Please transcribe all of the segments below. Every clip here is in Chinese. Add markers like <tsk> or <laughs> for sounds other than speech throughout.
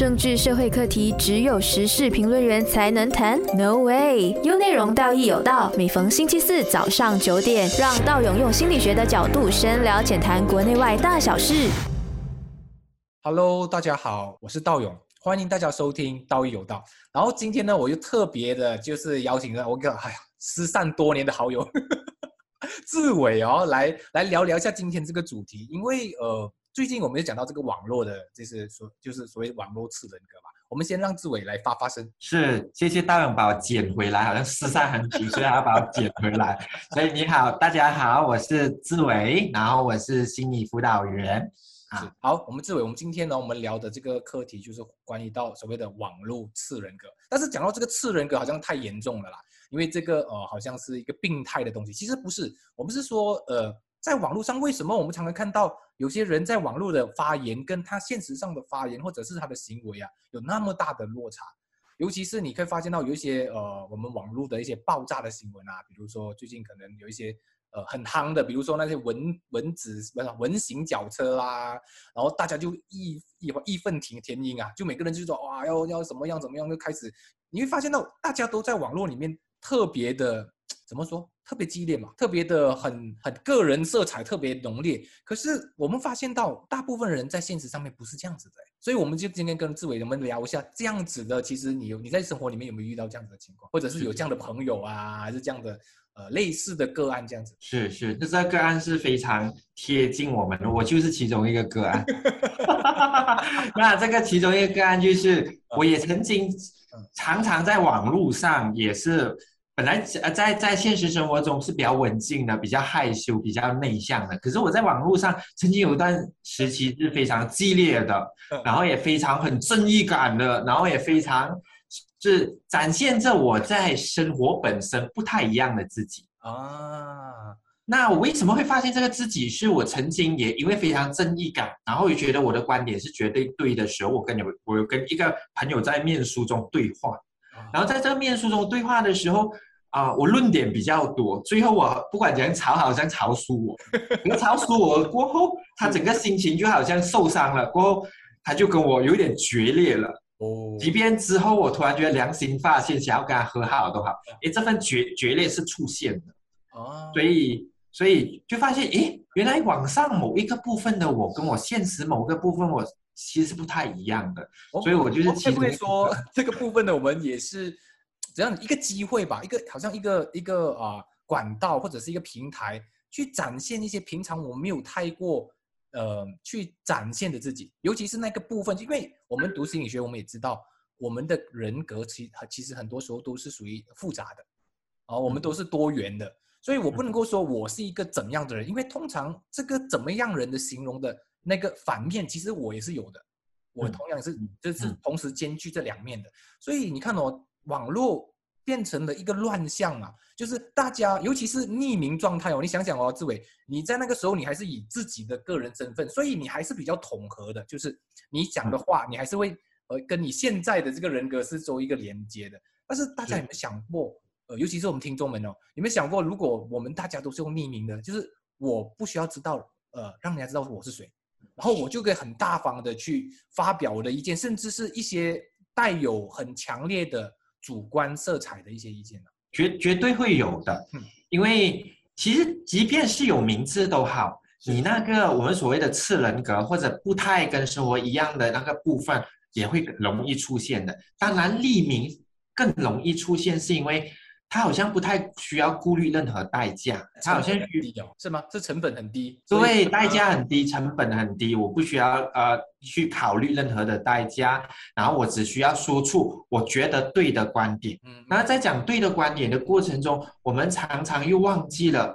政治社会课题只有时事评论员才能谈？No way！有内容，道义有道。每逢星期四早上九点，让道勇用心理学的角度深聊浅谈国内外大小事。Hello，大家好，我是道勇，欢迎大家收听道义有道。然后今天呢，我就特别的，就是邀请了我个哎呀失散多年的好友 <laughs> 志伟哦，来来聊聊一下今天这个主题，因为呃，最近我们就讲到这个网络的，就是所就是所谓网络次人格嘛。我们先让志伟来发发声。是，谢谢大勇把我捡回来，好像失散很久，所以还要把我捡回来。所以你好，大家好，我是志伟，然后我是心理辅导员。是好，我们志伟，我们今天呢，我们聊的这个课题就是关于到所谓的网络次人格。但是讲到这个次人格，好像太严重了啦，因为这个呃，好像是一个病态的东西。其实不是，我们是说呃，在网络上，为什么我们常常看到有些人在网络的发言，跟他现实上的发言，或者是他的行为啊，有那么大的落差？尤其是你可以发现到有一些呃，我们网络的一些爆炸的新闻啊，比如说最近可能有一些。呃，很夯的，比如说那些蚊蚊子不是蚊型脚车啦，然后大家就义义义愤填填膺啊，就每个人就说哇要要怎么样怎么样，就开始你会发现到大家都在网络里面特别的怎么说，特别激烈嘛，特别的很很个人色彩特别浓烈。可是我们发现到大部分人在现实上面不是这样子的，所以我们就今天跟志伟我们聊一下这样子的，其实你有你在生活里面有没有遇到这样子的情况，或者是有这样的朋友啊，还是这样的？呃，类似的个案这样子是是，这个个案是非常贴近我们的，我就是其中一个个案。<laughs> 那这个其中一个个案就是，我也曾经常常在网络上也是，本来呃在在现实生活中是比较文静的，比较害羞，比较内向的。可是我在网络上曾经有一段时期是非常激烈的，然后也非常很正义感的，然后也非常。是展现着我在生活本身不太一样的自己啊。那我为什么会发现这个自己？是我曾经也因为非常正义感，然后也觉得我的观点是绝对对的时候，我跟有我有跟一个朋友在面书中对话，然后在这个面书中对话的时候啊、呃，我论点比较多，最后我不管怎样吵，好像吵输我，可是吵输我过后，他整个心情就好像受伤了，过后他就跟我有点决裂了。哦，即便之后我突然觉得良心发现，想要跟他和好都好，诶，这份决决裂是出现的，哦，所以所以就发现，诶，原来网上某一个部分的我跟我现实某个部分我其实是不太一样的，哦、所以我就是会不会说 <laughs> 这个部分的我们也是怎样一个机会吧，一个好像一个一个啊、呃、管道或者是一个平台，去展现一些平常我没有太过。呃，去展现的自己，尤其是那个部分，因为我们读心理学，我们也知道，我们的人格其其实很多时候都是属于复杂的，啊、哦，我们都是多元的，所以我不能够说我是一个怎样的人，因为通常这个怎么样人的形容的那个反面，其实我也是有的，我同样是就是同时兼具这两面的，所以你看哦，网络变成了一个乱象嘛。就是大家，尤其是匿名状态哦，你想想哦，志伟，你在那个时候你还是以自己的个人身份，所以你还是比较统合的，就是你讲的话，你还是会呃跟你现在的这个人格是做一个连接的。但是大家有没有想过，呃，尤其是我们听众们哦，有没有想过，如果我们大家都是用匿名的，就是我不需要知道，呃，让人家知道我是谁，然后我就可以很大方的去发表我的意见，甚至是一些带有很强烈的主观色彩的一些意见呢？绝绝对会有的，因为其实即便是有名字都好，你那个我们所谓的次人格或者不太跟生活一样的那个部分，也会容易出现的。当然，匿名更容易出现，是因为它好像不太需要顾虑任何代价，他好像低哦，是吗？这成本很低，对，代价很低，成本很低，我不需要呃去考虑任何的代价，然后我只需要说出我觉得对的观点。嗯，那在讲对的观点的过程中，我们常常又忘记了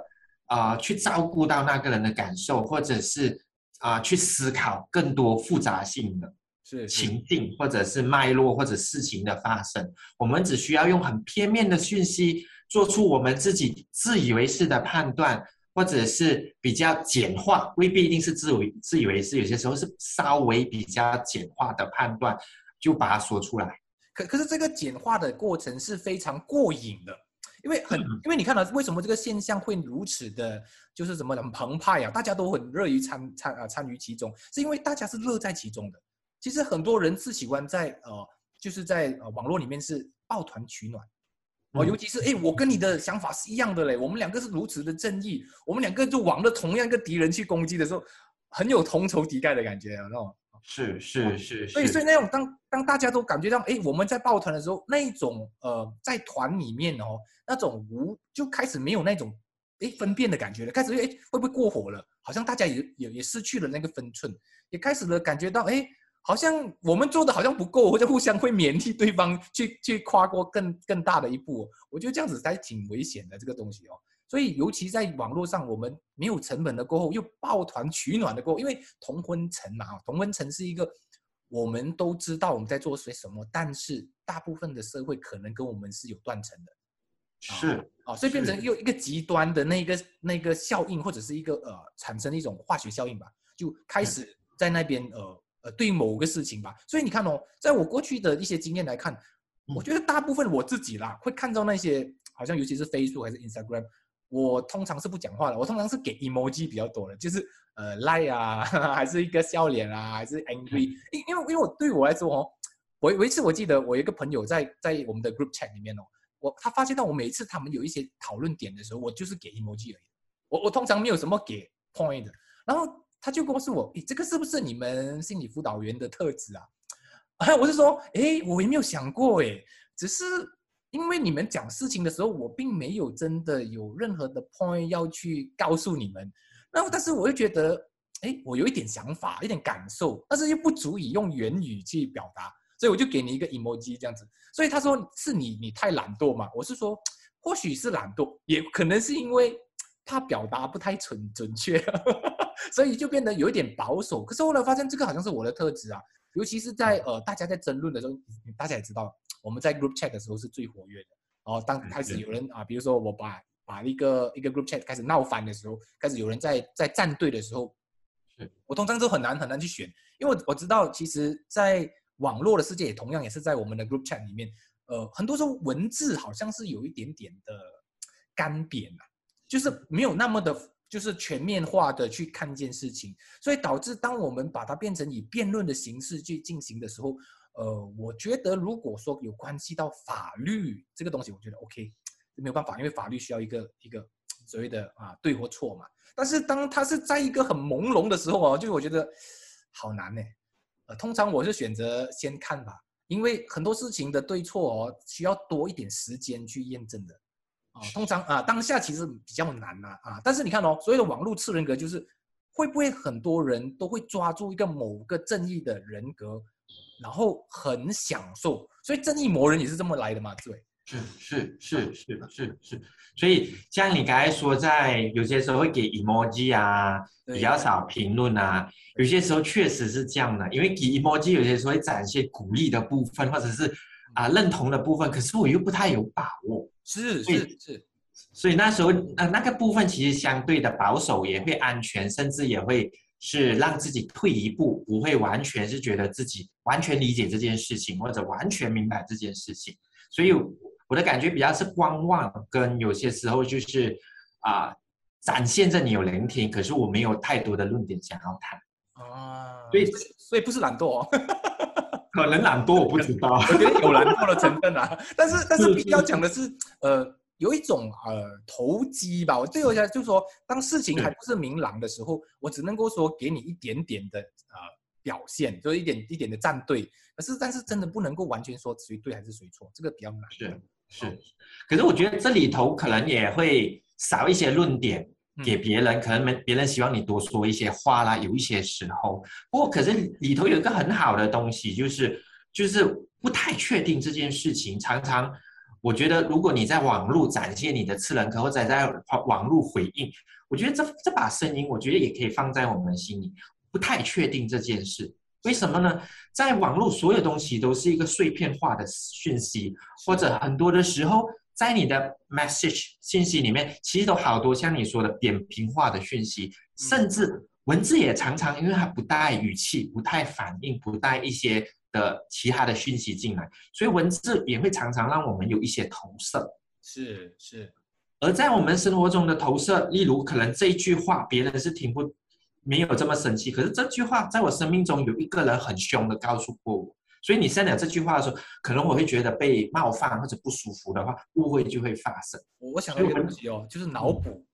啊、呃，去照顾到那个人的感受，或者是啊、呃、去思考更多复杂性的是情境，或者是脉络或者事情的发生。我们只需要用很片面的讯息，做出我们自己自以为是的判断。或者是比较简化，未必一定是自为自以为是，有些时候是稍微比较简化的判断，就把它说出来。可可是这个简化的过程是非常过瘾的，因为很，因为你看到为什么这个现象会如此的，就是什么很澎湃啊，大家都很乐于参参啊参与其中，是因为大家是乐在其中的。其实很多人是喜欢在呃，就是在呃网络里面是抱团取暖。哦，尤其是哎，我跟你的想法是一样的嘞，我们两个是如此的正义，我们两个就往着同样一个敌人去攻击的时候，很有同仇敌忾的感觉啊，那种。是是是，所以所以那种当当大家都感觉到哎，我们在抱团的时候，那一种呃，在团里面哦，那种无就开始没有那种哎分辨的感觉了，开始哎会不会过火了？好像大家也也也失去了那个分寸，也开始了感觉到哎。好像我们做的好像不够，或者互相会勉励对方去 <laughs> 去跨过更更大的一步。我觉得这样子才挺危险的这个东西哦。所以尤其在网络上，我们没有成本的过后，又抱团取暖的过后，因为同婚层嘛，同婚层是一个我们都知道我们在做些什么，但是大部分的社会可能跟我们是有断层的。是啊，所以变成又一个极端的那个那个效应，或者是一个呃产生一种化学效应吧，就开始在那边呃。对某个事情吧，所以你看哦，在我过去的一些经验来看，我觉得大部分我自己啦，会看到那些好像尤其是 Facebook 还是 Instagram，我通常是不讲话的，我通常是给 emoji 比较多的，就是呃 like 啊，<laughs> 还是一个笑脸啊，还是 angry，因因为因为我对我来说哦，我有一次我记得我一个朋友在在我们的 group chat 里面哦，我他发现到我每一次他们有一些讨论点的时候，我就是给 emoji 而已，我我通常没有什么给 point 的，然后。他就告诉我：“诶，这个是不是你们心理辅导员的特质啊？”啊，我是说：“诶，我也没有想过，诶，只是因为你们讲事情的时候，我并没有真的有任何的 point 要去告诉你们。那但是我又觉得，诶，我有一点想法，一点感受，但是又不足以用言语去表达，所以我就给你一个 emoji 这样子。所以他说是你你太懒惰嘛？我是说，<tsk> 或许是懒惰，也可能是因为他表达不太准准确。<laughs> ”所以就变得有一点保守，可是后来发现这个好像是我的特质啊，尤其是在呃大家在争论的时候，大家也知道我们在 group chat 的时候是最活跃的。然后当开始有人啊，比如说我把把一个一个 group chat 开始闹翻的时候，开始有人在在站队的时候，我通常都很难很难去选，因为我我知道其实，在网络的世界也同样也是在我们的 group chat 里面，呃，很多时候文字好像是有一点点的干瘪啊，就是没有那么的。就是全面化的去看见事情，所以导致当我们把它变成以辩论的形式去进行的时候，呃，我觉得如果说有关系到法律这个东西，我觉得 OK，没有办法，因为法律需要一个一个所谓的啊对或错嘛。但是当它是在一个很朦胧的时候哦，就我觉得好难呢。呃，通常我是选择先看吧，因为很多事情的对错哦，需要多一点时间去验证的。啊，通常啊，当下其实比较难呐啊，但是你看哦，所谓的网络次人格就是会不会很多人都会抓住一个某个正义的人格，然后很享受，所以正义魔人也是这么来的嘛，对？是是是是是是，所以像你刚才说，在有些时候会给 emoji 啊，比较少评论啊，有些时候确实是这样的，因为给 emoji 有些时候会展现鼓励的部分，或者是啊认同的部分，可是我又不太有把握。是是是，所以那时候呃那个部分其实相对的保守，也会安全，甚至也会是让自己退一步，不会完全是觉得自己完全理解这件事情，或者完全明白这件事情。所以我的感觉比较是观望，跟有些时候就是啊展现着你有聆听，可是我没有太多的论点想要谈啊，所以所以不是懒惰。可能懒惰，我不知道。<laughs> 我觉得有懒惰的成分啊，但是但是必须要讲的是，呃，有一种呃投机吧。我对我讲就是说，当事情还不是明朗的时候，我只能够说给你一点点的呃表现，就是一点一点的站队。可是但是真的不能够完全说谁对还是谁错，这个比较难。是是，可是我觉得这里头可能也会少一些论点。给别人可能没别人希望你多说一些话啦，有一些时候，不过可是里头有一个很好的东西，就是就是不太确定这件事情。常常我觉得，如果你在网络展现你的次人格，或者在网络回应，我觉得这这把声音，我觉得也可以放在我们心里。不太确定这件事，为什么呢？在网络，所有东西都是一个碎片化的讯息，或者很多的时候。在你的 message 信息里面，其实都好多像你说的扁平化的讯息，甚至文字也常常因为它不带语气、不带反应、不带一些的其他的讯息进来，所以文字也会常常让我们有一些投射。是是，而在我们生活中的投射，例如可能这一句话别人是听不没有这么生气。可是这句话在我生命中有一个人很凶的告诉过我，所以你在讲这句话的时候，可能我会觉得被冒犯或者不舒服的话，误会就会发生。我我想到一个东西哦，就是脑补，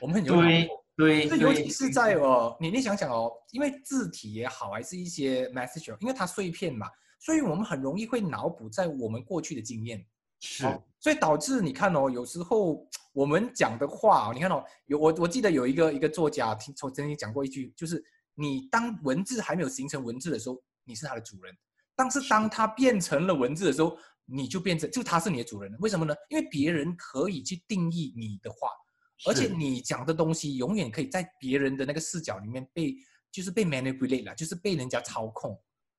我们很容易对。对这尤其，是在哦，你你想想哦，因为字体也好，还是一些 message，哦因为它碎片嘛，所以我们很容易会脑补在我们过去的经验。是哦，所以导致你看哦，有时候我们讲的话哦，你看哦，有我我记得有一个一个作家听从曾经讲过一句，就是你当文字还没有形成文字的时候，你是它的主人；但是当它变成了文字的时候，你就变成就它是你的主人了。为什么呢？因为别人可以去定义你的话，而且你讲的东西永远可以在别人的那个视角里面被就是被 manipulate 了，就是被人家操控。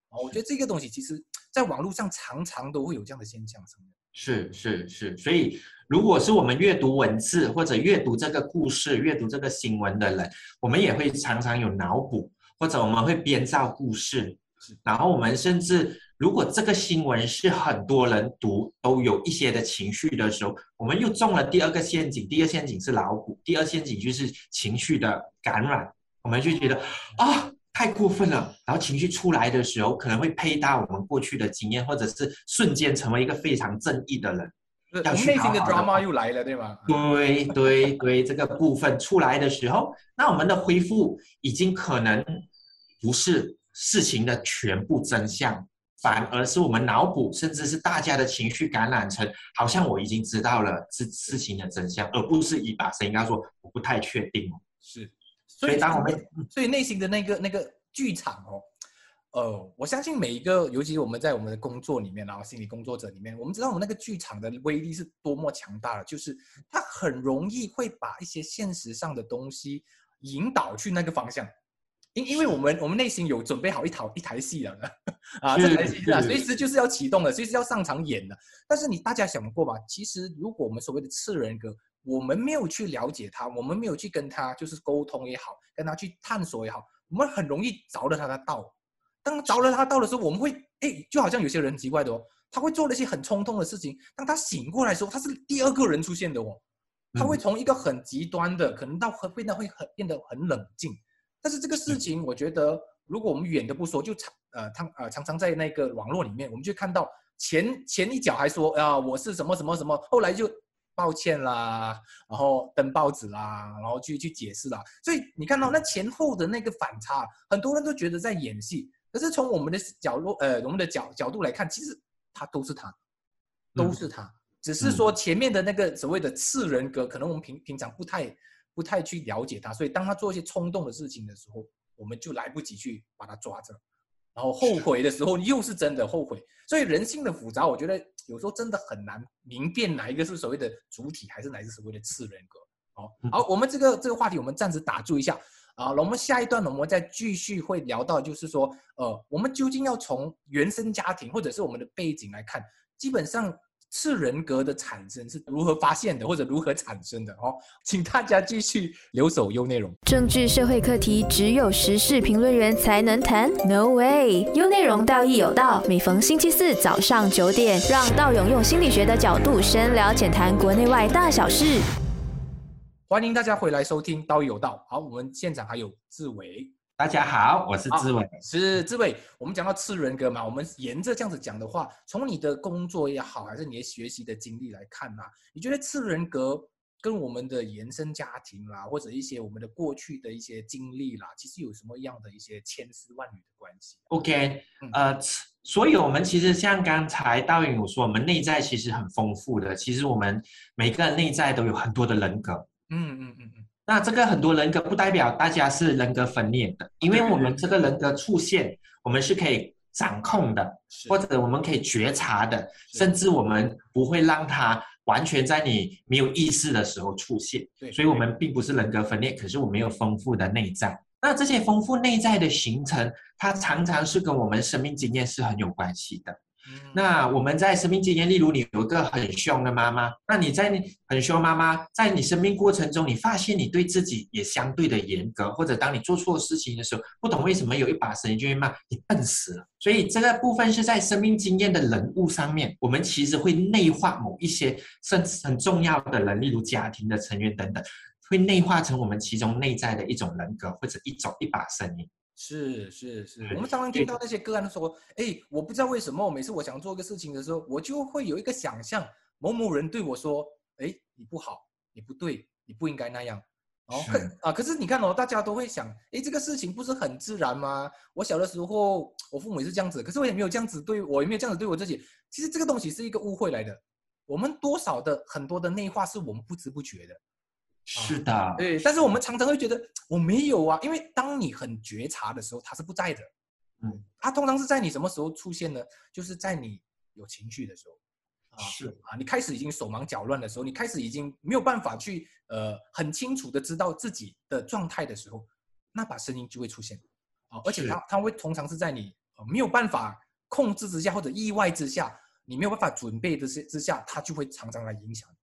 哦，我觉得这个东西其实在网络上常常都会有这样的现象上面。是是是，所以如果是我们阅读文字或者阅读这个故事、阅读这个新闻的人，我们也会常常有脑补，或者我们会编造故事是，然后我们甚至如果这个新闻是很多人读都有一些的情绪的时候，我们又中了第二个陷阱。第二陷阱是老虎，第二陷阱就是情绪的感染，我们就觉得啊。太过分了，然后情绪出来的时候，可能会配搭我们过去的经验，或者是瞬间成为一个非常正义的人。内心的好好地 drama 又来了，对吗？对对对，这个部分出来的时候，那我们的恢复已经可能不是事情的全部真相，反而是我们脑补，甚至是大家的情绪感染成，好像我已经知道了事事情的真相，而不是一把声音告诉我我不太确定哦。是，所以当我们所以内心的那个那个剧场哦，呃，我相信每一个，尤其是我们在我们的工作里面，然后心理工作者里面，我们知道我们那个剧场的威力是多么强大了，就是它很容易会把一些现实上的东西引导去那个方向。因因为我们我们内心有准备好一套一台戏了的啊，这台戏啊，是随时就是要启动的，随时要上场演的。但是你大家想过吧？其实如果我们所谓的次人格，我们没有去了解他，我们没有去跟他就是沟通也好，跟他去探索也好，我们很容易着了他的道。当着了他道的时候，我们会哎，就好像有些人很奇怪的哦，他会做了一些很冲动的事情。当他醒过来的时候，他是第二个人出现的哦，他会从一个很极端的，可能到会变得会很变得很冷静。但是这个事情，我觉得如果我们远的不说，就常呃常呃常常在那个网络里面，我们就看到前前一脚还说啊我是什么什么什么，后来就抱歉啦，然后登报纸啦，然后去去解释啦。所以你看到那前后的那个反差，很多人都觉得在演戏，可是从我们的角落呃我们的角角度来看，其实他都是他，都是他，只是说前面的那个所谓的次人格，可能我们平平常不太。不太去了解他，所以当他做一些冲动的事情的时候，我们就来不及去把他抓着，然后后悔的时候又是真的后悔。所以人性的复杂，我觉得有时候真的很难明辨哪一个是所谓的主体，还是哪一个是所谓的次人格。好，好，我们这个这个话题我们暂时打住一下啊，我们下一段呢，我们再继续会聊到，就是说，呃，我们究竟要从原生家庭或者是我们的背景来看，基本上。次人格的产生是如何发现的，或者如何产生的？哦，请大家继续留守优内容。政治社会课题只有时事评论员才能谈？No way！优内容道义有道，每逢星期四早上九点，让道勇用心理学的角度深聊浅谈国内外大小事。欢迎大家回来收听《道义有道》。好，我们现场还有志伟。大家好，我是志伟。是志伟。我们讲到次人格嘛，我们沿着这样子讲的话，从你的工作也好，还是你的学习的经历来看啊，你觉得次人格跟我们的原生家庭啦，或者一些我们的过去的一些经历啦，其实有什么样的一些千丝万缕的关系？OK，呃，所以我们其实像刚才道云有说，我们内在其实很丰富的，其实我们每个人内在都有很多的人格。嗯嗯嗯嗯。那这个很多人格不代表大家是人格分裂的，因为我们这个人格出现，我们是可以掌控的，或者我们可以觉察的，甚至我们不会让它完全在你没有意识的时候出现。所以我们并不是人格分裂，可是我们有丰富的内在。那这些丰富内在的形成，它常常是跟我们生命经验是很有关系的。那我们在生命经验，例如你有一个很凶的妈妈，那你在很凶妈妈在你生命过程中，你发现你对自己也相对的严格，或者当你做错事情的时候，不懂为什么有一把声音就会骂你笨死了。所以这个部分是在生命经验的人物上面，我们其实会内化某一些甚至很重要的人，例如家庭的成员等等，会内化成我们其中内在的一种人格或者一种一把声音。是是是，我们常常听到那些个案说，哎，我不知道为什么，每次我想做一个事情的时候，我就会有一个想象，某某人对我说，哎，你不好，你不对，你不应该那样。哦，啊，可是你看哦，大家都会想，哎，这个事情不是很自然吗？我小的时候，我父母也是这样子，可是我也没有这样子对我，也没有这样子对我自己。其实这个东西是一个误会来的，我们多少的很多的内化是我们不知不觉的。是的，对，但是我们常常会觉得 <tsk> 我没有啊，因为当你很觉察的时候，它是不在的。嗯，它通常是在你什么时候出现呢？就是在你有情绪的时候。是啊，你开始已经手忙脚乱的时候，你开始已经没有办法去呃很清楚的知道自己的状态的时候，那把声音就会出现。啊，而且它它会通常是在你没有办法控制之下或者意外之下，你没有办法准备的之之下，它就会常常来影响你。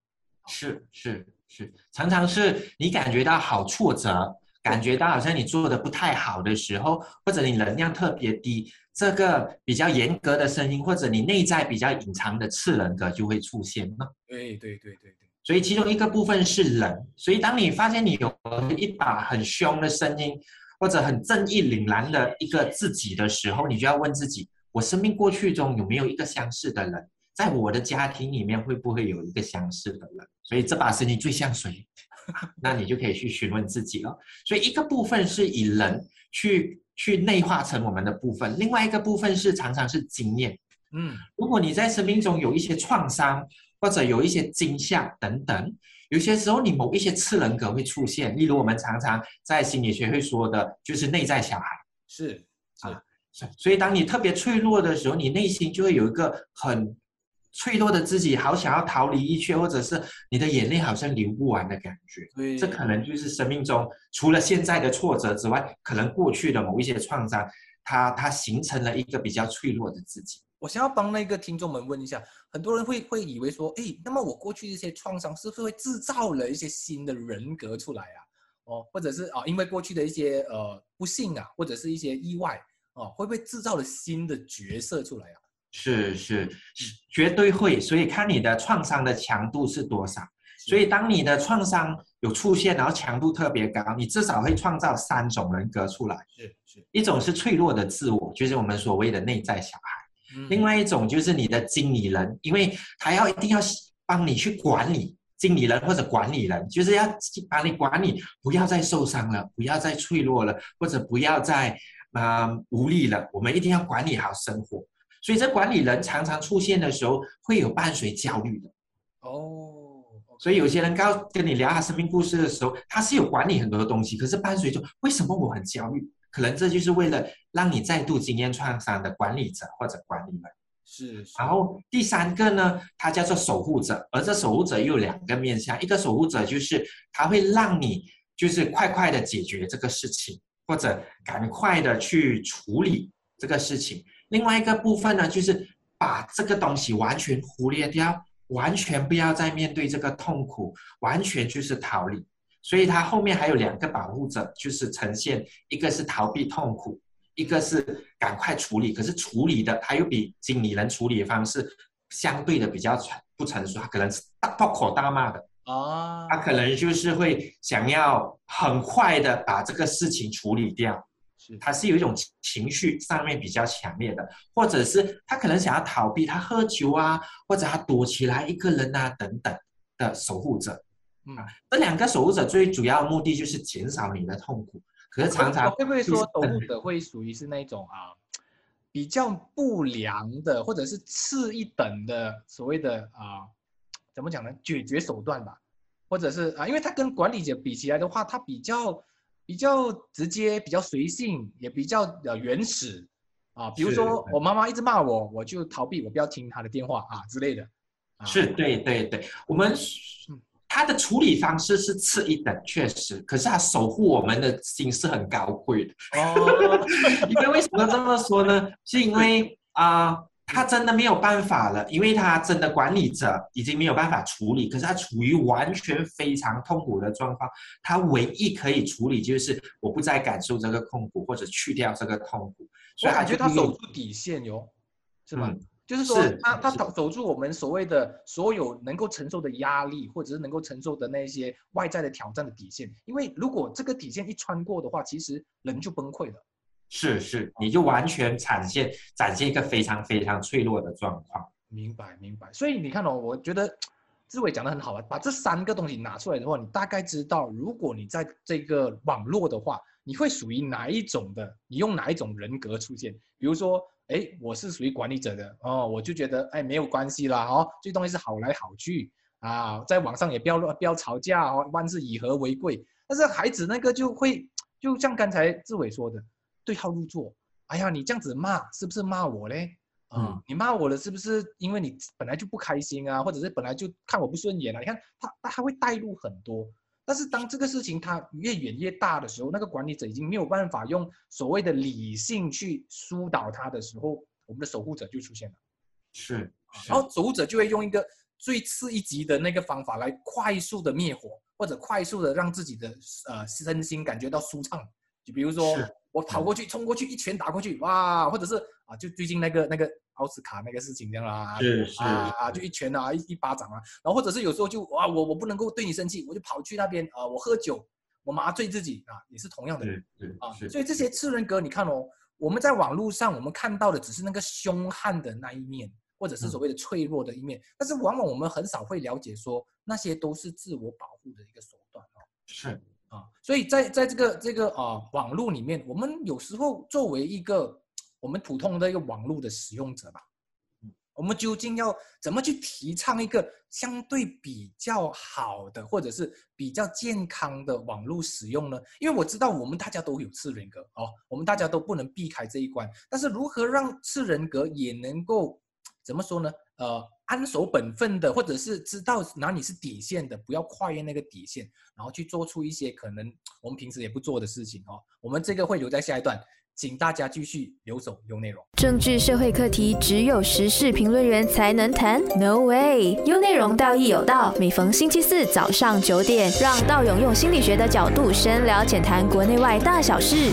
是是。是，常常是你感觉到好挫折，感觉到好像你做的不太好的时候，或者你能量特别低，这个比较严格的声音，或者你内在比较隐藏的次人格就会出现了。对对对对对。所以其中一个部分是人，所以当你发现你有一把很凶的声音，或者很正义凛然的一个自己的时候，你就要问自己：我生命过去中有没有一个相似的人？在我的家庭里面会不会有一个相似的人？所以这把声音最像谁？<laughs> 那你就可以去询问自己了。所以一个部分是以人去去内化成我们的部分，另外一个部分是常常是经验。嗯，如果你在生命中有一些创伤或者有一些惊吓等等，有些时候你某一些次人格会出现。例如我们常常在心理学会说的，就是内在小孩。是啊，所以当你特别脆弱的时候，你内心就会有一个很。脆弱的自己，好想要逃离一切，或者是你的眼泪好像流不完的感觉。这可能就是生命中除了现在的挫折之外，可能过去的某一些创伤，它它形成了一个比较脆弱的自己。我想要帮那个听众们问一下，很多人会会以为说，哎，那么我过去一些创伤是不是会制造了一些新的人格出来啊？哦，或者是啊，因为过去的一些呃不幸啊，或者是一些意外啊，会不会制造了新的角色出来啊？是是是，绝对会。所以看你的创伤的强度是多少。所以当你的创伤有出现，然后强度特别高，你至少会创造三种人格出来。是是，一种是脆弱的自我，就是我们所谓的内在小孩。另外一种就是你的经理人，因为他要一定要帮你去管理经理人或者管理人，就是要把你管理，不要再受伤了，不要再脆弱了，或者不要再啊无力了。我们一定要管理好生活。所以，这管理人常常出现的时候，会有伴随焦虑的。哦，所以有些人刚跟你聊他生命故事的时候，他是有管理很多的东西，可是伴随着为什么我很焦虑？可能这就是为了让你再度经验创伤的管理者或者管理人。是。然后第三个呢，他叫做守护者，而这守护者又有两个面向，一个守护者就是他会让你就是快快的解决这个事情，或者赶快的去处理这个事情。另外一个部分呢，就是把这个东西完全忽略掉，完全不要再面对这个痛苦，完全就是逃离。所以它后面还有两个保护者，就是呈现一个是逃避痛苦，一个是赶快处理。可是处理的他又比经理人处理的方式相对的比较成不成熟，他可能是大破口大骂的啊，他可能就是会想要很快的把这个事情处理掉。他是有一种情绪上面比较强烈的，或者是他可能想要逃避，他喝酒啊，或者他躲起来一个人啊等等的守护者。嗯，这两个守护者最主要的目的就是减少你的痛苦。可是常常会不会说守护者会属于是那种啊比较不良的，或者是次一等的所谓的啊怎么讲呢？解决手段吧，或者是啊，因为他跟管理者比起来的话，他比较。比较直接，比较随性，也比较呃原始啊。比如说，我妈妈一直骂我，我就逃避，我不要听她的电话啊之类的。是对对对，我们他的处理方式是次一等，确实，可是他守护我们的心是很高贵的。哦，<laughs> 因为为什么这么说呢？是因为啊。他真的没有办法了，因为他真的管理者已经没有办法处理，可是他处于完全非常痛苦的状况，他唯一可以处理就是我不再感受这个痛苦，或者去掉这个痛苦。所以感觉他守住底线哟，是吗？就是说是他他是守守住我们所谓的所有能够承受的压力，或者是能够承受的那些外在的挑战的底线。因为如果这个底线一穿过的话，其实人就崩溃了。是是，你就完全展现展现一个非常非常脆弱的状况。明白明白，所以你看哦，我觉得志伟讲的很好啊，把这三个东西拿出来的话，你大概知道，如果你在这个网络的话，你会属于哪一种的？你用哪一种人格出现？比如说，哎，我是属于管理者的哦，我就觉得哎没有关系啦哦，这东西是好来好去啊，在网上也不要乱不要吵架哦，万事以和为贵。但是孩子那个就会，就像刚才志伟说的，对号入座。哎呀，你这样子骂是不是骂我嘞？啊、嗯你骂我了是不是因为你本来就不开心啊，或者是本来就看我不顺眼啊？你看他他他会带入很多，但是当这个事情它越演越大的时候，那个管理者已经没有办法用所谓的理性去疏导他的时候，我们的守护者就出现了，是，是然后守护者就会用一个最次一级的那个方法来快速的灭火，或者快速的让自己的呃身心感觉到舒畅。就比如说是我跑过去，冲过去，一拳打过去，哇，或者是啊，就最近那个那个奥斯卡那个事情这样啦，是是啊啊，就一拳啊，一一巴掌啊，然后或者是有时候就哇，我我不能够对你生气，我就跑去那边啊，我喝酒，我麻醉自己啊，也是同样的啊，所以这些次人格，你看哦，我们在网络上我们看到的只是那个凶悍的那一面，或者是所谓的脆弱的一面，但是往往我们很少会了解说那些都是自我保护的一个手段哦。是啊，所以在在这个这个啊网络里面，我们有时候作为一个我们普通的一个网络的使用者吧，我们究竟要怎么去提倡一个相对比较好的，或者是比较健康的网络使用呢？因为我知道我们大家都有次人格哦，我们大家都不能避开这一关，但是如何让次人格也能够怎么说呢？呃，安守本分的，或者是知道哪里是底线的，不要跨越那个底线，然后去做出一些可能我们平时也不做的事情哦。我们这个会留在下一段，请大家继续留守有内容。政治社会课题只有时事评论员才能谈？No way！有内容，道义有道。每逢星期四早上九点，让道勇用心理学的角度深聊浅谈国内外大小事。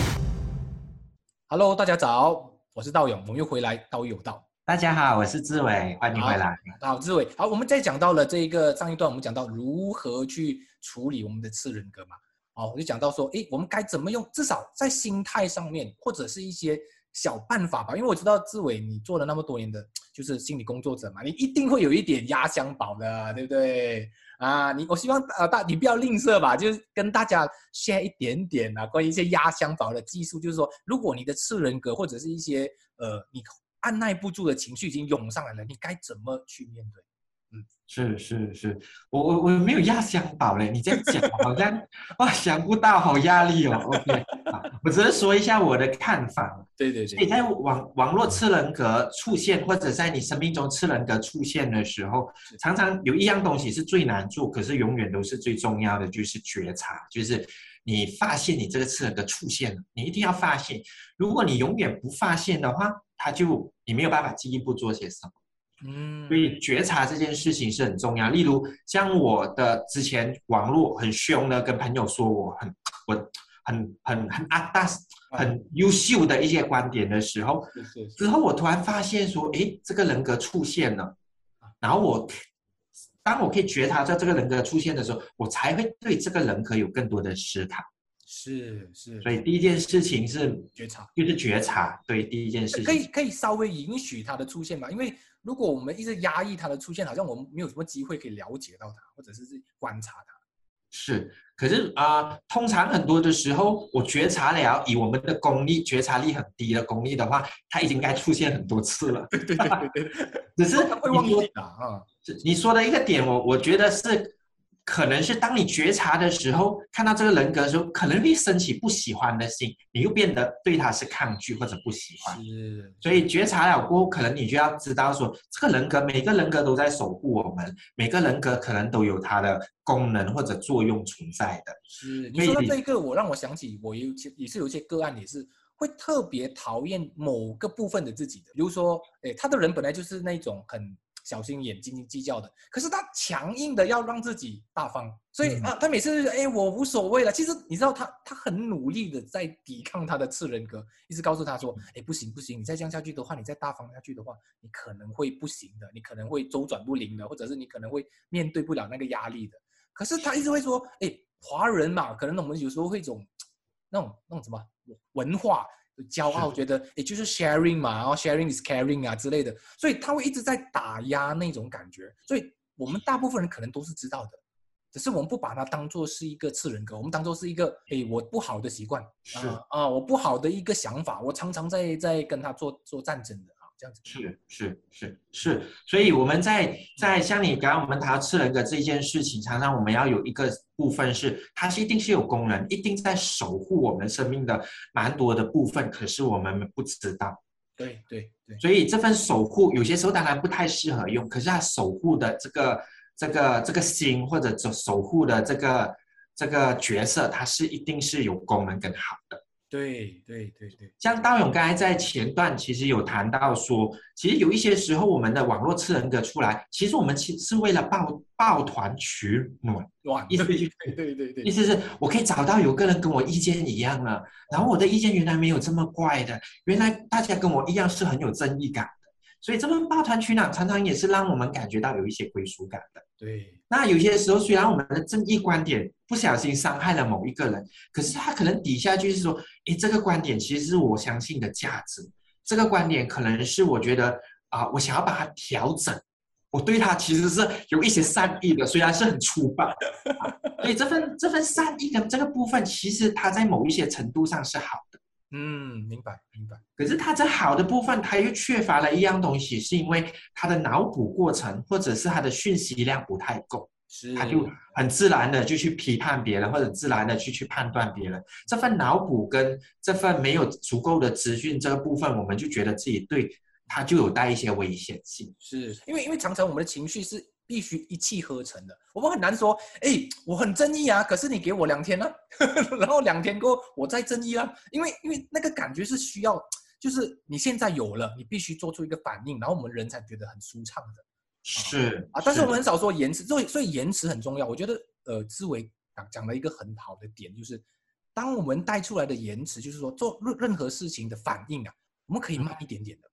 Hello，大家早，我是道勇，我们又回来道义有道。大家好，我是志伟，欢迎回来。好，志伟，好，我们再讲到了这一个上一段，我们讲到如何去处理我们的次人格嘛。哦，我就讲到说，诶，我们该怎么用？至少在心态上面，或者是一些小办法吧。因为我知道志伟你做了那么多年的，就是心理工作者嘛，你一定会有一点压箱宝的，对不对？啊，你我希望呃大你不要吝啬吧，就是跟大家 share 一点点啊，关于一些压箱宝的技术，就是说，如果你的次人格或者是一些呃你按耐不住的情绪已经涌上来了，你该怎么去面对？嗯是是是，我我我没有压箱宝嘞，你这样讲好像 <laughs> 哇想不到，好压力哦。OK，我只是说一下我的看法。对对对。你在网网络次人格出现，或者在你生命中次人格出现的时候，常常有一样东西是最难做，可是永远都是最重要的，就是觉察，就是你发现你这个次人格出现了，你一定要发现。如果你永远不发现的话，它就你没有办法进一步做些什么。嗯，所以觉察这件事情是很重要。例如，像我的之前网络很凶的跟朋友说我很我很很很阿大很优秀的一些观点的时候，之后我突然发现说，诶，这个人格出现了，然后我当我可以觉察到这个人格出现的时候，我才会对这个人格有更多的思考。是是，所以第一件事情是觉察就是觉察，对第一件事情可以可以稍微允许它的出现吧，因为如果我们一直压抑它的出现，好像我们没有什么机会可以了解到它，或者是是观察它。是，可是啊、通常很多的时候，我觉察了，以我们的功力，觉察力很低的功力的话，它已经该出现很多次了。对对对对对，<laughs> 只是他会忘记的啊。是你说的一个点，我我觉得是，可能是当你觉察的时候，看到这个人格的时候，可能会升起不喜欢的心，你又变得对他是抗拒或者不喜欢。是，所以觉察了过后，可能你就要知道说，这个人格每个人格都在守护我们，每个人格可能都有它的功能或者作用存在的。是你说到这个，我让我想起我有也是有一些个案也是会特别讨厌某个部分的自己的，比如说，诶，他的人本来就是那种很小心眼、斤斤计较的。可是他强硬的要让自己大方，所以啊，他每次就哎，我无所谓了。其实你知道，他他很努力的在抵抗他的次人格，一直告诉他说，哎，不行不行，你再这样下去的话，你再大方下去的话，你可能会不行的，你可能会周转不灵的，或者是你可能会面对不了那个压力的。可是他一直会说，哎，华人嘛，可能我们有时候会一种那种那种什么文化。骄傲，觉得也就是 sharing 嘛，然后 sharing is caring 啊之类的，所以他会一直在打压那种感觉。所以我们大部分人可能都是知道的，只是我们不把它当做是一个次人格，我们当做是一个哎我不好的习惯，是啊，我不好的一个想法，我常常在在跟他做做战争的。这样子是是是是，所以我们在在像你刚刚我们谈到次人的这件事情，常常我们要有一个部分是，它是一定是有功能，一定在守护我们生命的蛮多的部分，可是我们不知道。对对对，所以这份守护有些时候当然不太适合用，可是它守护的这个这个这个心或者守守护的这个这个角色，它是一定是有功能更好的。对对对对，像道勇刚才在前段其实有谈到说，其实有一些时候我们的网络次人格出来，其实我们其实是为了抱抱团取暖，哇，意思对对对对，意思是我可以找到有个人跟我意见一样了，然后我的意见原来没有这么怪的，原来大家跟我一样是很有正义感的，所以这份抱团取暖常常也是让我们感觉到有一些归属感的。对，那有些时候虽然我们的正义观点不小心伤害了某一个人，可是他可能底下就是说，诶，这个观点其实是我相信的价值，这个观点可能是我觉得啊，我想要把它调整，我对他其实是有一些善意的，虽然是很粗暴的，所以这份这份善意的这个部分，其实它在某一些程度上是好的。嗯，明白明白。可是他这好的部分，他又缺乏了一样东西，是因为他的脑补过程，或者是他的讯息量不太够，是他就很自然的就去批判别人，或者自然的去去判断别人。这份脑补跟这份没有足够的资讯这个部分，我们就觉得自己对他就有带一些危险性。是因为因为常常我们的情绪是。必须一气呵成的，我们很难说，哎，我很正义啊，可是你给我两天呢，<laughs> 然后两天过后我再正义啊，因为因为那个感觉是需要，就是你现在有了，你必须做出一个反应，然后我们人才觉得很舒畅的。是啊，但是我们很少说延迟，所以所以延迟很重要。我觉得呃，志伟讲讲了一个很好的点，就是当我们带出来的延迟，就是说做任任何事情的反应啊，我们可以慢一点点的，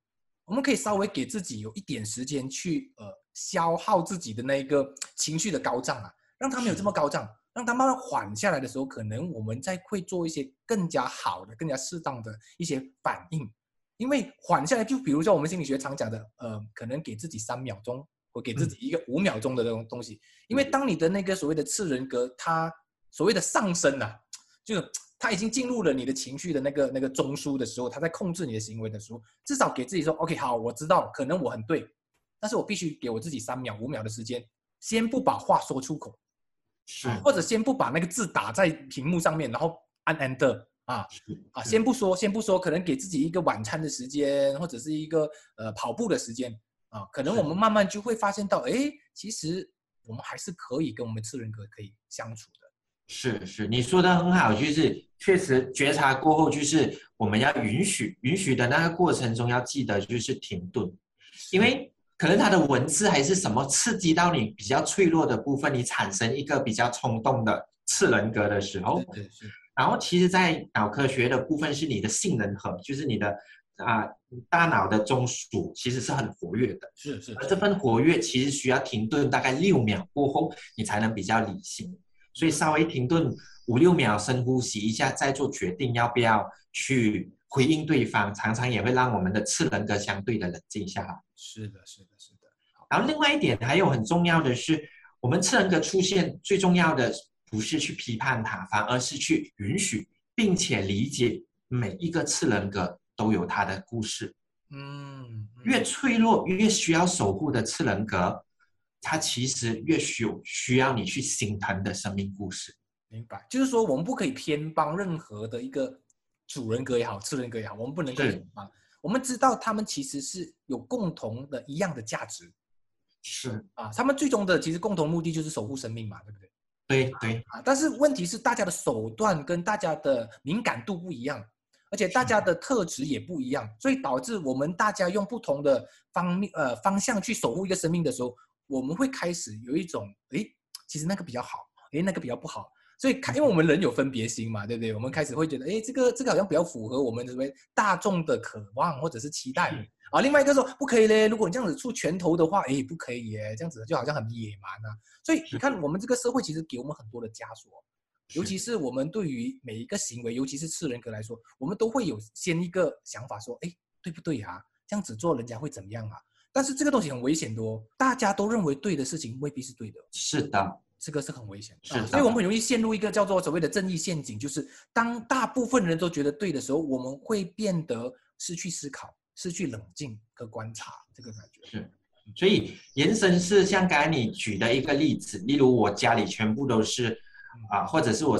我们可以稍微给自己有一点时间去呃。消耗自己的那个情绪的高涨啊，让他没有这么高涨，让它慢慢缓下来的时候，可能我们再会做一些更加好的、更加适当的一些反应。因为缓下来，就比如说我们心理学常讲的，呃，可能给自己三秒钟，或给自己一个五秒钟的这种东西。因为当你的那个所谓的次人格，它所谓的上升啊，就是它已经进入了你的情绪的那个那个中枢的时候，它在控制你的行为的时候，至少给自己说，OK，好，我知道，可能我很对。但是我必须给我自己三秒、五秒的时间，先不把话说出口，是，或者先不把那个字打在屏幕上面，然后按 Enter 啊啊，先不说，先不说，可能给自己一个晚餐的时间，或者是一个呃跑步的时间啊，可能我们慢慢就会发现到，哎，其实我们还是可以跟我们次人格可以相处的。是是，你说的很好，就是确实觉察过后，就是我们要允许，允许的那个过程中要记得就是停顿，因为。可能他的文字还是什么刺激到你比较脆弱的部分，你产生一个比较冲动的次人格的时候，然后其实，在脑科学的部分是你的杏仁核，就是你的啊大脑的中枢，其实是很活跃的。是是，而这份活跃其实需要停顿大概六秒过后，你才能比较理性。所以稍微停顿五六秒，深呼吸一下，再做决定要不要去回应对方，常常也会让我们的次人格相对的冷静下来。是的，是的，是的。然后另外一点还有很重要的是，我们次人格出现最重要的不是去批判它，反而是去允许并且理解每一个次人格都有他的故事。嗯，越脆弱越需要守护的次人格，他其实越需需要你去心疼的生命故事。明白，就是说我们不可以偏帮任何的一个主人格也好，次人格也好，我们不能够偏帮。我们知道他们其实是有共同的一样的价值，是啊，他们最终的其实共同目的就是守护生命嘛，对不对？对对啊，但是问题是大家的手段跟大家的敏感度不一样，而且大家的特质也不一样，所以导致我们大家用不同的方面呃方向去守护一个生命的时候，我们会开始有一种诶，其实那个比较好，诶，那个比较不好。所以看，因为我们人有分别心嘛，对不对？我们开始会觉得，哎，这个这个好像比较符合我们所谓大众的渴望或者是期待啊。另外一个说不可以嘞，如果你这样子出拳头的话，哎，不可以耶，这样子就好像很野蛮啊。所以你看，我们这个社会其实给我们很多的枷锁，尤其是我们对于每一个行为，尤其是次人格来说，我们都会有先一个想法说，哎，对不对啊？这样子做人家会怎么样啊？但是这个东西很危险的哦，大家都认为对的事情未必是对的。是的。这个是很危险的，是，所以我们很容易陷入一个叫做所谓的正义陷阱，就是当大部分人都觉得对的时候，我们会变得失去思考、失去冷静和观察这个感觉。是，所以延伸是像刚才你举的一个例子，例如我家里全部都是啊，或者是我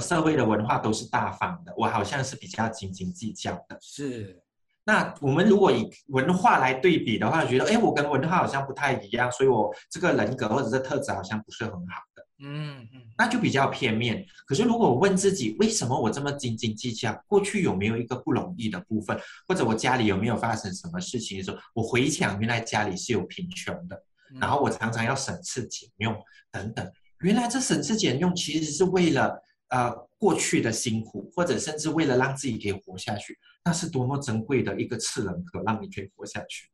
社会的文化都是大方的，我好像是比较斤斤计较的。是。那我们如果以文化来对比的话，觉得哎，我跟文化好像不太一样，所以我这个人格或者是特质好像不是很好的，嗯嗯，那就比较片面。可是如果我问自己，为什么我这么斤斤计较？过去有没有一个不容易的部分，或者我家里有没有发生什么事情的时候，我回想原来家里是有贫穷的，然后我常常要省吃俭用等等，原来这省吃俭用其实是为了呃过去的辛苦，或者甚至为了让自己可以活下去。那是多么珍贵的一个次人格，让你可以活下去。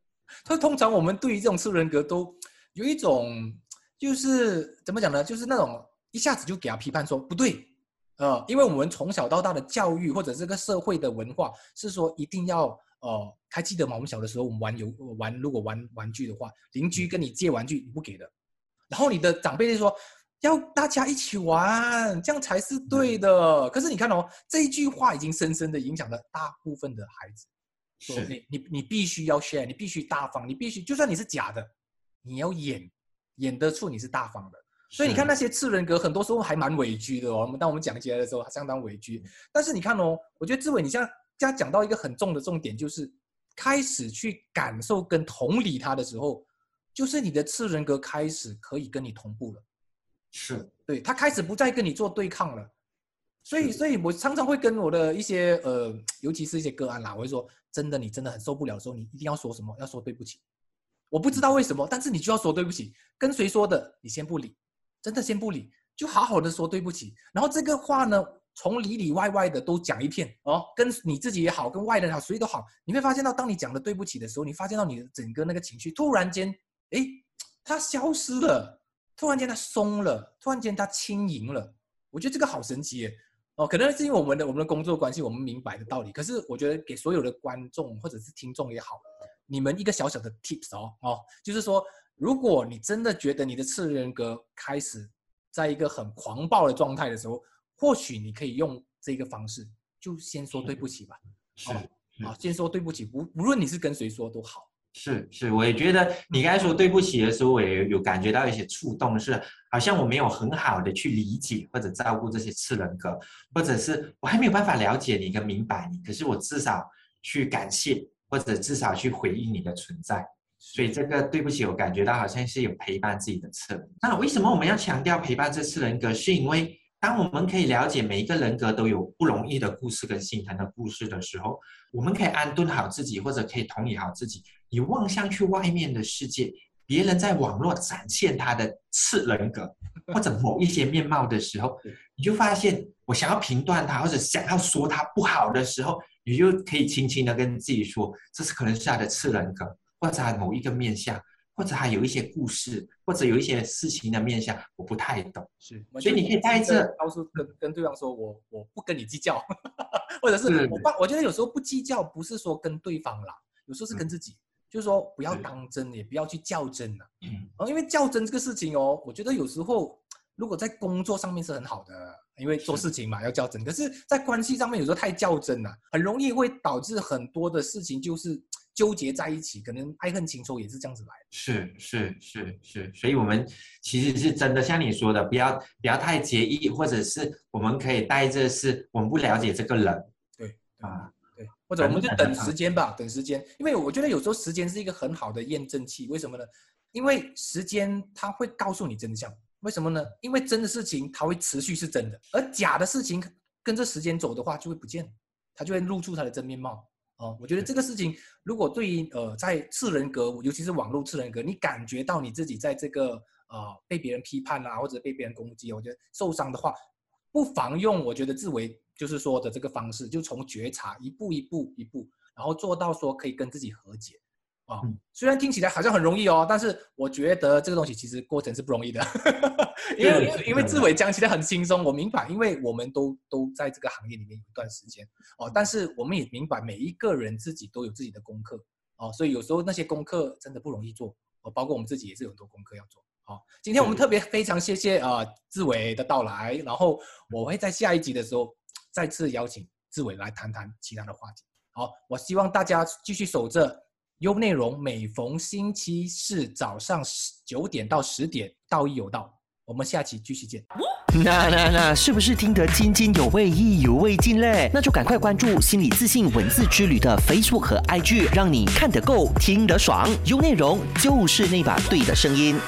所以通常我们对于这种次人格都有一种，就是怎么讲呢？就是那种一下子就给他批判说不对，呃，因为我们从小到大的教育或者这个社会的文化是说一定要呃，还记得吗？我们小的时候我们玩游玩，如果玩玩具的话，邻居跟你借玩具你不给的，然后你的长辈就说。要大家一起玩，这样才是对的。可是你看哦，这一句话已经深深的影响了大部分的孩子。是，你你你必须要 share，你必须大方，你必须就算你是假的，你要演演得出你是大方的。所以你看那些次人格，很多时候还蛮委屈的哦。我们当我们讲起来的时候，相当委屈。但是你看哦，我觉得志伟，你像刚讲到一个很重的重点，就是开始去感受跟同理他的时候，就是你的次人格开始可以跟你同步了。是对他开始不再跟你做对抗了，所以，所以我常常会跟我的一些呃，尤其是一些个案啦，我会说，真的，你真的很受不了的时候，你一定要说什么？要说对不起。我不知道为什么，但是你就要说对不起。跟谁说的？你先不理，真的先不理，就好好的说对不起。然后这个话呢，从里里外外的都讲一遍哦，跟你自己也好，跟外人好，谁都好，你会发现到，当你讲的对不起的时候，你发现到你的整个那个情绪突然间，哎，它消失了。突然间他松了，突然间他轻盈了，我觉得这个好神奇耶！哦，可能是因为我们的我们的工作关系，我们明白的道理。可是我觉得给所有的观众或者是听众也好，你们一个小小的 tips 哦哦，就是说，如果你真的觉得你的次人格开始在一个很狂暴的状态的时候，或许你可以用这个方式，就先说对不起吧。是，啊，先说对不起，无无论你是跟谁说都好。是是，我也觉得你刚才说对不起的时候，我也有感觉到一些触动，是好像我没有很好的去理解或者照顾这些次人格，或者是我还没有办法了解你跟明白你，可是我至少去感谢或者至少去回应你的存在，所以这个对不起，我感觉到好像是有陪伴自己的次人。那为什么我们要强调陪伴这次人格？是因为当我们可以了解每一个人格都有不容易的故事跟心疼的故事的时候，我们可以安顿好自己，或者可以同理好自己。你望向去外面的世界，别人在网络展现他的次人格或者某一些面貌的时候，你就发现，我想要评断他或者想要说他不好的时候，你就可以轻轻的跟自己说，这是可能是他的次人格，或者他某一个面相，或者他有一些故事，或者有一些事情的面相，我不太懂。是，所以你可以带着告诉跟跟对方说，我我不跟你计较，<laughs> 或者是我我觉得有时候不计较，不是说跟对方啦，有时候是跟自己。就是说，不要当真，也不要去较真了。嗯，因为较真这个事情哦，我觉得有时候如果在工作上面是很好的，因为做事情嘛要较真。可是，在关系上面有时候太较真了，很容易会导致很多的事情就是纠结在一起，可能爱恨情仇也是这样子来。是是是是，所以我们其实是真的像你说的，不要不要太介意，或者是我们可以带着是我们不了解这个人。对啊。或者我们就等时间吧，等时间，因为我觉得有时候时间是一个很好的验证器。为什么呢？因为时间它会告诉你真相。为什么呢？因为真的事情它会持续是真的，而假的事情跟着时间走的话就会不见。它就会露出它的真面貌。哦，我觉得这个事情，如果对于呃在次人格，尤其是网络次人格，你感觉到你自己在这个呃被别人批判啊，或者被别人攻击，我觉得受伤的话，不妨用我觉得自为就是说的这个方式，就从觉察一步一步一步，然后做到说可以跟自己和解。啊，虽然听起来好像很容易哦，但是我觉得这个东西其实过程是不容易的，因为因为志伟讲起来很轻松，我明白，因为我们都都在这个行业里面有一段时间哦，但是我们也明白每一个人自己都有自己的功课哦，所以有时候那些功课真的不容易做哦，包括我们自己也是有很多功课要做。好，今天我们特别非常谢谢啊志伟的到来，然后我会在下一集的时候再次邀请志伟来谈谈其他的话题。好，我希望大家继续守着。优内容每逢星期四早上十九点到十点，道义有道。我们下期继续见。<laughs> 那那那，是不是听得津津有味、意犹未尽嘞？那就赶快关注心理自信文字之旅的 Facebook 和 IG，让你看得够、听得爽。优内容就是那把对的声音。